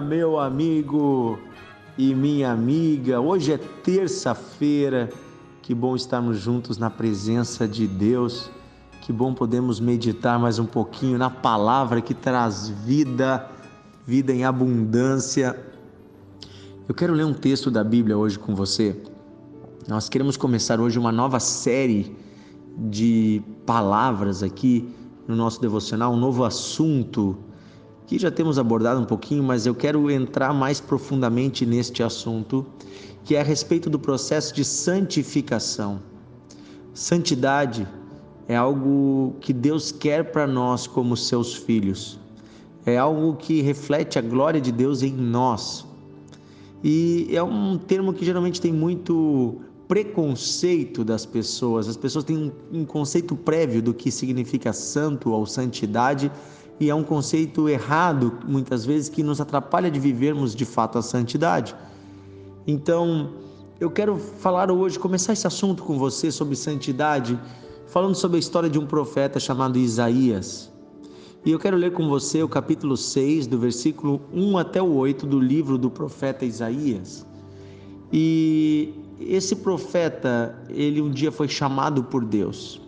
meu amigo e minha amiga. Hoje é terça-feira. Que bom estarmos juntos na presença de Deus. Que bom podemos meditar mais um pouquinho na palavra que traz vida, vida em abundância. Eu quero ler um texto da Bíblia hoje com você. Nós queremos começar hoje uma nova série de palavras aqui no nosso devocional, um novo assunto que já temos abordado um pouquinho, mas eu quero entrar mais profundamente neste assunto, que é a respeito do processo de santificação. Santidade é algo que Deus quer para nós como seus filhos. É algo que reflete a glória de Deus em nós. E é um termo que geralmente tem muito preconceito das pessoas. As pessoas têm um conceito prévio do que significa santo ou santidade e é um conceito errado, muitas vezes, que nos atrapalha de vivermos de fato a santidade. Então, eu quero falar hoje, começar esse assunto com você sobre santidade, falando sobre a história de um profeta chamado Isaías. E eu quero ler com você o capítulo 6, do versículo 1 até o 8 do livro do profeta Isaías. E esse profeta, ele um dia foi chamado por Deus.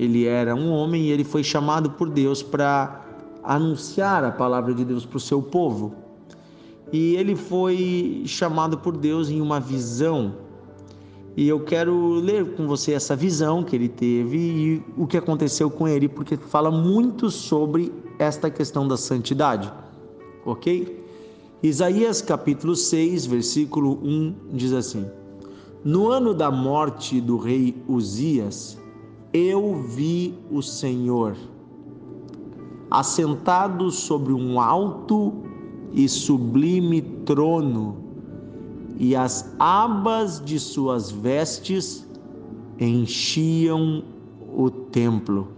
Ele era um homem e ele foi chamado por Deus para anunciar a palavra de Deus para o seu povo. E ele foi chamado por Deus em uma visão. E eu quero ler com você essa visão que ele teve e o que aconteceu com ele, porque fala muito sobre esta questão da santidade. Ok? Isaías capítulo 6, versículo 1 diz assim: No ano da morte do rei Uzias, eu vi o Senhor assentado sobre um alto e sublime trono, e as abas de suas vestes enchiam o templo.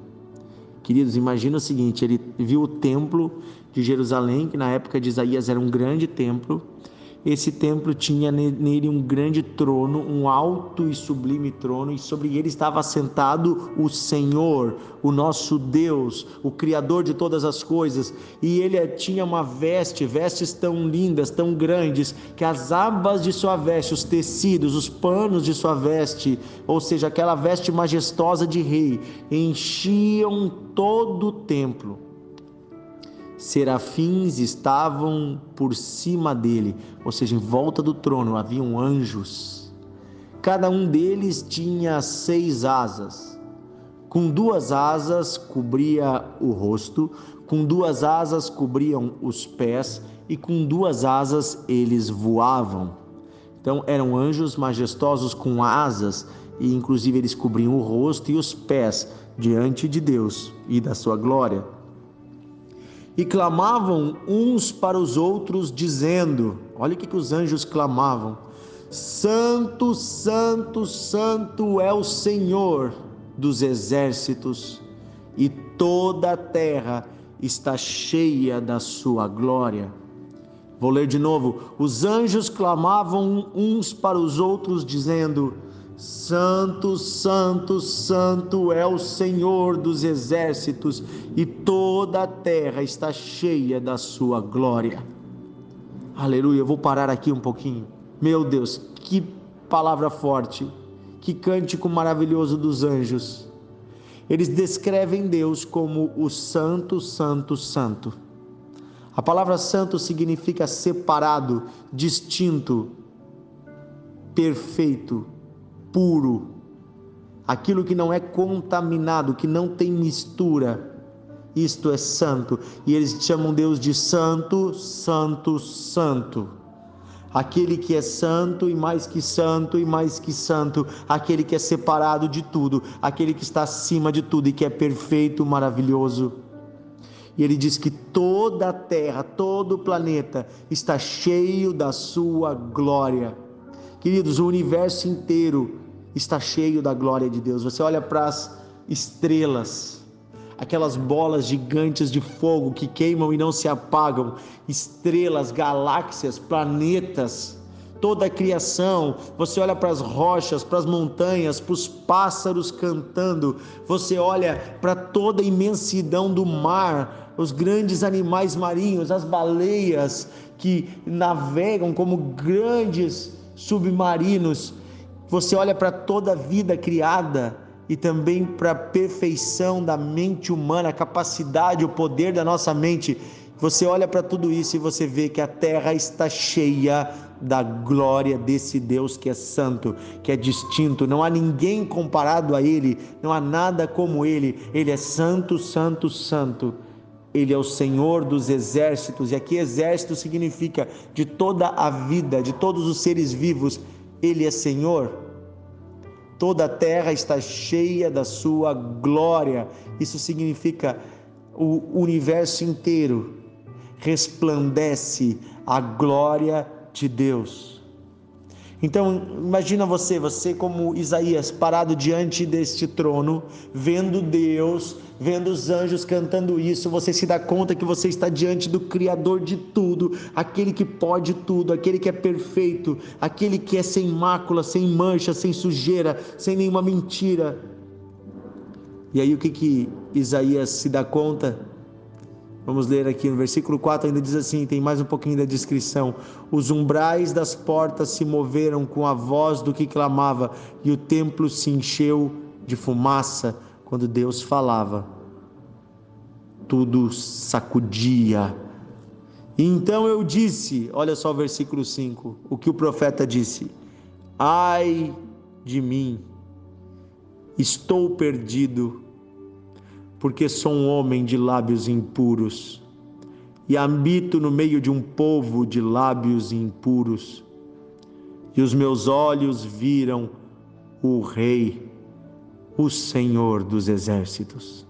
Queridos, imagina o seguinte: ele viu o templo de Jerusalém, que na época de Isaías era um grande templo, esse templo tinha nele um grande trono, um alto e sublime trono, e sobre ele estava assentado o Senhor, o nosso Deus, o Criador de todas as coisas. E ele tinha uma veste, vestes tão lindas, tão grandes, que as abas de sua veste, os tecidos, os panos de sua veste, ou seja, aquela veste majestosa de rei, enchiam todo o templo serafins estavam por cima dele, ou seja, em volta do trono haviam anjos. Cada um deles tinha seis asas. Com duas asas cobria o rosto, com duas asas cobriam os pés e com duas asas eles voavam. Então eram anjos majestosos com asas e inclusive eles cobriam o rosto e os pés diante de Deus e da sua glória e clamavam uns para os outros, dizendo: Olha o que, que os anjos clamavam: Santo, Santo, Santo é o Senhor dos exércitos, e toda a terra está cheia da sua glória. Vou ler de novo: os anjos clamavam uns para os outros, dizendo: Santo, Santo, Santo é o Senhor dos exércitos e toda a terra está cheia da sua glória. Aleluia. Eu vou parar aqui um pouquinho. Meu Deus, que palavra forte, que cântico maravilhoso dos anjos. Eles descrevem Deus como o Santo, Santo, Santo. A palavra santo significa separado, distinto, perfeito puro, aquilo que não é contaminado, que não tem mistura. Isto é santo. E eles chamam Deus de santo, santo, santo. Aquele que é santo e mais que santo e mais que santo, aquele que é separado de tudo, aquele que está acima de tudo e que é perfeito, maravilhoso. E ele diz que toda a terra, todo o planeta está cheio da sua glória. Queridos, o universo inteiro está cheio da glória de Deus. Você olha para as estrelas, aquelas bolas gigantes de fogo que queimam e não se apagam, estrelas, galáxias, planetas, toda a criação, você olha para as rochas, para as montanhas, para os pássaros cantando, você olha para toda a imensidão do mar, os grandes animais marinhos, as baleias que navegam como grandes submarinos, você olha para toda a vida criada e também para a perfeição da mente humana, a capacidade, o poder da nossa mente. Você olha para tudo isso e você vê que a terra está cheia da glória desse Deus que é santo, que é distinto, não há ninguém comparado a ele, não há nada como ele. Ele é santo, santo, santo. Ele é o Senhor dos exércitos, e aqui exército significa de toda a vida, de todos os seres vivos, ele é Senhor. Toda a terra está cheia da sua glória. Isso significa o universo inteiro resplandece a glória de Deus. Então, imagina você, você como Isaías, parado diante deste trono, vendo Deus, vendo os anjos cantando isso, você se dá conta que você está diante do Criador de tudo, aquele que pode tudo, aquele que é perfeito, aquele que é sem mácula, sem mancha, sem sujeira, sem nenhuma mentira. E aí o que que Isaías se dá conta? Vamos ler aqui no versículo 4, ainda diz assim: tem mais um pouquinho da descrição. Os umbrais das portas se moveram com a voz do que clamava, e o templo se encheu de fumaça quando Deus falava. Tudo sacudia. Então eu disse: olha só o versículo 5, o que o profeta disse: Ai de mim, estou perdido porque sou um homem de lábios impuros e habito no meio de um povo de lábios impuros. E os meus olhos viram o Rei, o Senhor dos exércitos.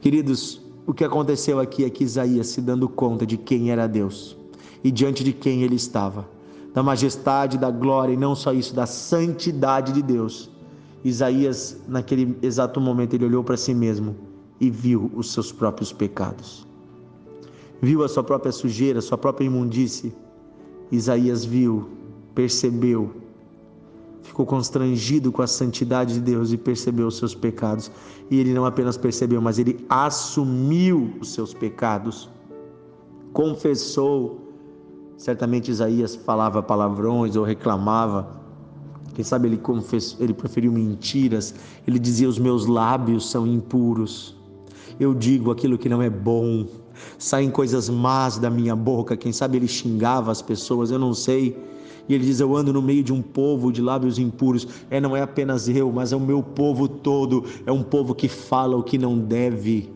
Queridos, o que aconteceu aqui é que Isaías se dando conta de quem era Deus e diante de quem ele estava, da majestade, da glória e não só isso, da santidade de Deus Isaías, naquele exato momento, ele olhou para si mesmo e viu os seus próprios pecados. Viu a sua própria sujeira, a sua própria imundície. Isaías viu, percebeu, ficou constrangido com a santidade de Deus e percebeu os seus pecados. E ele não apenas percebeu, mas ele assumiu os seus pecados, confessou. Certamente Isaías falava palavrões ou reclamava, quem sabe ele, confessou, ele preferiu mentiras. Ele dizia: Os meus lábios são impuros. Eu digo aquilo que não é bom. Saem coisas más da minha boca. Quem sabe ele xingava as pessoas, eu não sei. E ele diz: Eu ando no meio de um povo de lábios impuros. É, não é apenas eu, mas é o meu povo todo. É um povo que fala o que não deve.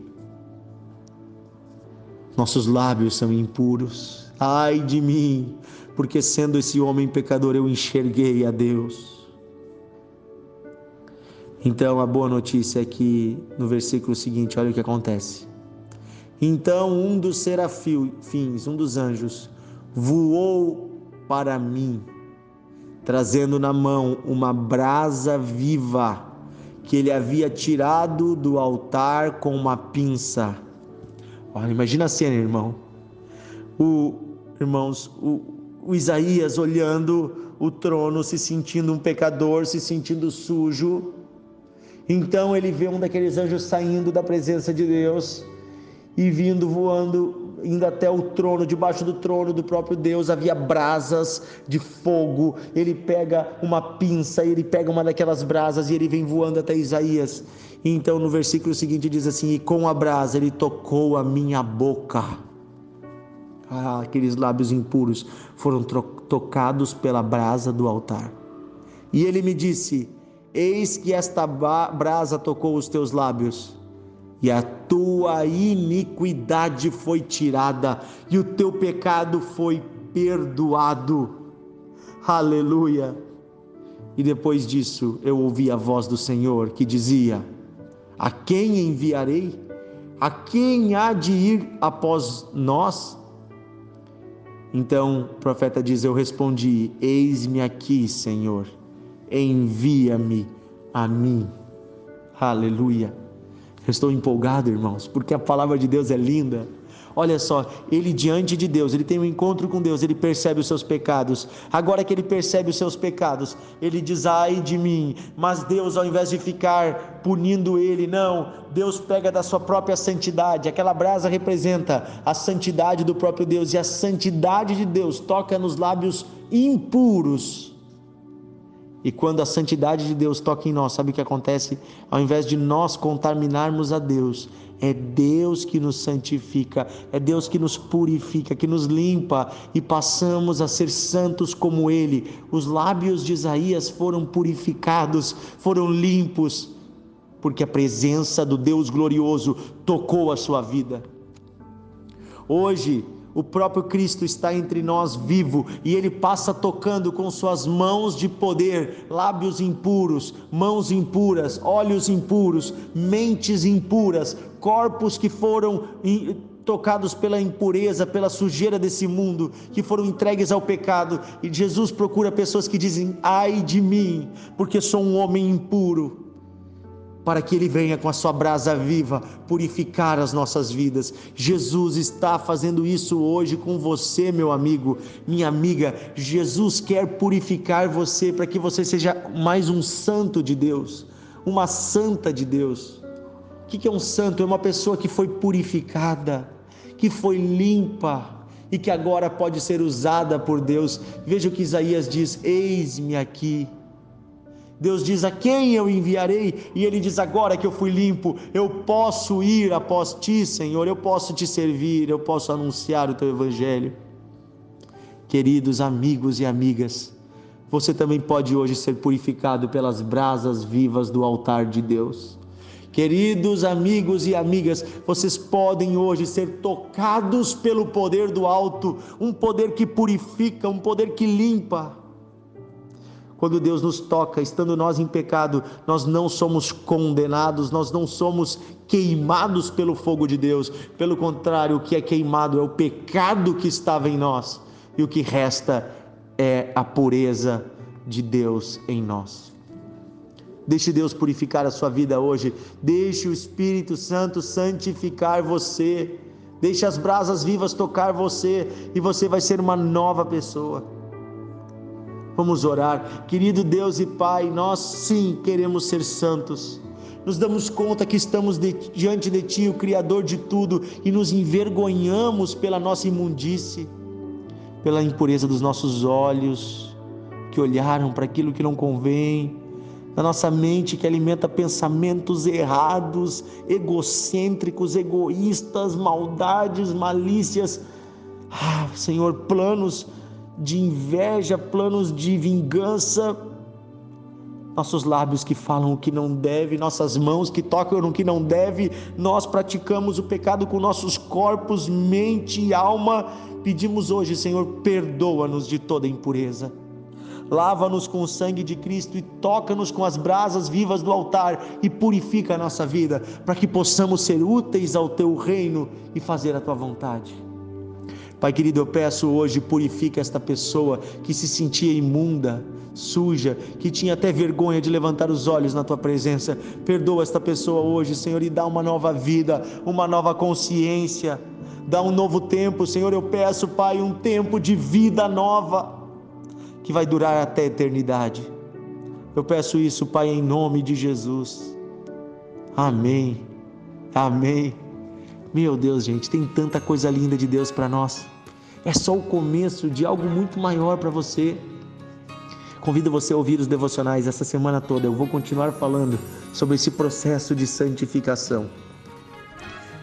Nossos lábios são impuros. Ai de mim, porque sendo esse homem pecador eu enxerguei a Deus. Então a boa notícia é que no versículo seguinte, olha o que acontece. Então um dos serafins, um dos anjos, voou para mim, trazendo na mão uma brasa viva que ele havia tirado do altar com uma pinça. Olha, imagina a cena, irmão. O, irmãos, o, o Isaías olhando o trono, se sentindo um pecador, se sentindo sujo. Então ele vê um daqueles anjos saindo da presença de Deus e vindo voando, indo até o trono, debaixo do trono do próprio Deus havia brasas de fogo. Ele pega uma pinça, ele pega uma daquelas brasas e ele vem voando até Isaías. Então no versículo seguinte diz assim: E com a brasa ele tocou a minha boca aqueles lábios impuros foram tocados pela brasa do altar. E ele me disse: Eis que esta brasa tocou os teus lábios, e a tua iniquidade foi tirada, e o teu pecado foi perdoado. Aleluia. E depois disso eu ouvi a voz do Senhor que dizia: A quem enviarei? A quem há de ir após nós? Então o profeta diz: Eu respondi: Eis-me aqui, Senhor, envia-me a mim. Aleluia. Eu estou empolgado, irmãos, porque a palavra de Deus é linda. Olha só, ele diante de Deus, ele tem um encontro com Deus, ele percebe os seus pecados. Agora que ele percebe os seus pecados, ele diz: ai de mim. Mas Deus, ao invés de ficar punindo ele, não, Deus pega da sua própria santidade. Aquela brasa representa a santidade do próprio Deus, e a santidade de Deus toca nos lábios impuros. E quando a santidade de Deus toca em nós, sabe o que acontece? Ao invés de nós contaminarmos a Deus, é Deus que nos santifica, é Deus que nos purifica, que nos limpa e passamos a ser santos como Ele. Os lábios de Isaías foram purificados, foram limpos, porque a presença do Deus glorioso tocou a sua vida. Hoje, o próprio Cristo está entre nós vivo e ele passa tocando com suas mãos de poder, lábios impuros, mãos impuras, olhos impuros, mentes impuras, corpos que foram tocados pela impureza, pela sujeira desse mundo, que foram entregues ao pecado. E Jesus procura pessoas que dizem: "Ai de mim, porque sou um homem impuro" para que Ele venha com a sua brasa viva purificar as nossas vidas. Jesus está fazendo isso hoje com você, meu amigo, minha amiga. Jesus quer purificar você para que você seja mais um santo de Deus, uma santa de Deus. O que é um santo? É uma pessoa que foi purificada, que foi limpa e que agora pode ser usada por Deus. Veja o que Isaías diz: Eis-me aqui Deus diz: A quem eu enviarei? E ele diz: Agora que eu fui limpo, eu posso ir após ti, Senhor, eu posso te servir, eu posso anunciar o teu evangelho. Queridos amigos e amigas, você também pode hoje ser purificado pelas brasas vivas do altar de Deus. Queridos amigos e amigas, vocês podem hoje ser tocados pelo poder do alto, um poder que purifica, um poder que limpa. Quando Deus nos toca, estando nós em pecado, nós não somos condenados, nós não somos queimados pelo fogo de Deus. Pelo contrário, o que é queimado é o pecado que estava em nós, e o que resta é a pureza de Deus em nós. Deixe Deus purificar a sua vida hoje. Deixe o Espírito Santo santificar você. Deixe as brasas vivas tocar você e você vai ser uma nova pessoa. Vamos orar. Querido Deus e Pai, nós sim queremos ser santos. Nos damos conta que estamos de, diante de Ti, o Criador de tudo, e nos envergonhamos pela nossa imundície, pela impureza dos nossos olhos, que olharam para aquilo que não convém, da nossa mente que alimenta pensamentos errados, egocêntricos, egoístas, maldades, malícias. Ah, Senhor, planos de inveja, planos de vingança, nossos lábios que falam o que não deve, nossas mãos que tocam no que não deve, nós praticamos o pecado com nossos corpos, mente e alma. Pedimos hoje, Senhor, perdoa-nos de toda impureza. Lava-nos com o sangue de Cristo e toca-nos com as brasas vivas do altar e purifica a nossa vida, para que possamos ser úteis ao teu reino e fazer a tua vontade. Pai querido, eu peço hoje, purifica esta pessoa que se sentia imunda, suja, que tinha até vergonha de levantar os olhos na tua presença. Perdoa esta pessoa hoje, Senhor, e dá uma nova vida, uma nova consciência. Dá um novo tempo, Senhor. Eu peço, Pai, um tempo de vida nova que vai durar até a eternidade. Eu peço isso, Pai, em nome de Jesus. Amém. Amém. Meu Deus, gente, tem tanta coisa linda de Deus para nós. É só o começo de algo muito maior para você. Convido você a ouvir os devocionais essa semana toda. Eu vou continuar falando sobre esse processo de santificação.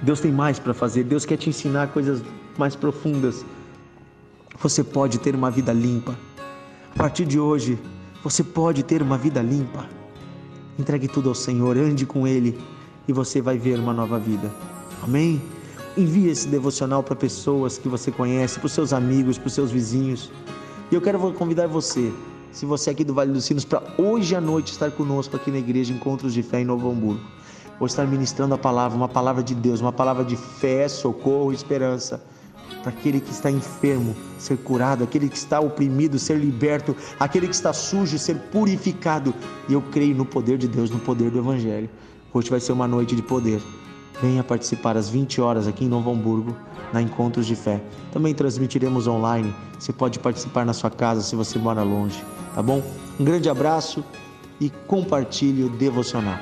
Deus tem mais para fazer. Deus quer te ensinar coisas mais profundas. Você pode ter uma vida limpa. A partir de hoje, você pode ter uma vida limpa. Entregue tudo ao Senhor, ande com Ele e você vai ver uma nova vida. Amém? Envie esse devocional para pessoas que você conhece, para os seus amigos, para os seus vizinhos. E eu quero convidar você, se você é aqui do Vale dos Sinos, para hoje à noite estar conosco aqui na igreja Encontros de Fé em Novo Hamburgo. Vou estar ministrando a palavra, uma palavra de Deus, uma palavra de fé, socorro esperança para aquele que está enfermo ser curado, aquele que está oprimido ser liberto, aquele que está sujo ser purificado. E eu creio no poder de Deus, no poder do Evangelho. Hoje vai ser uma noite de poder venha participar às 20 horas aqui em Novo Hamburgo, na Encontros de Fé. Também transmitiremos online. Você pode participar na sua casa se você mora longe, tá bom? Um grande abraço e compartilhe o devocional.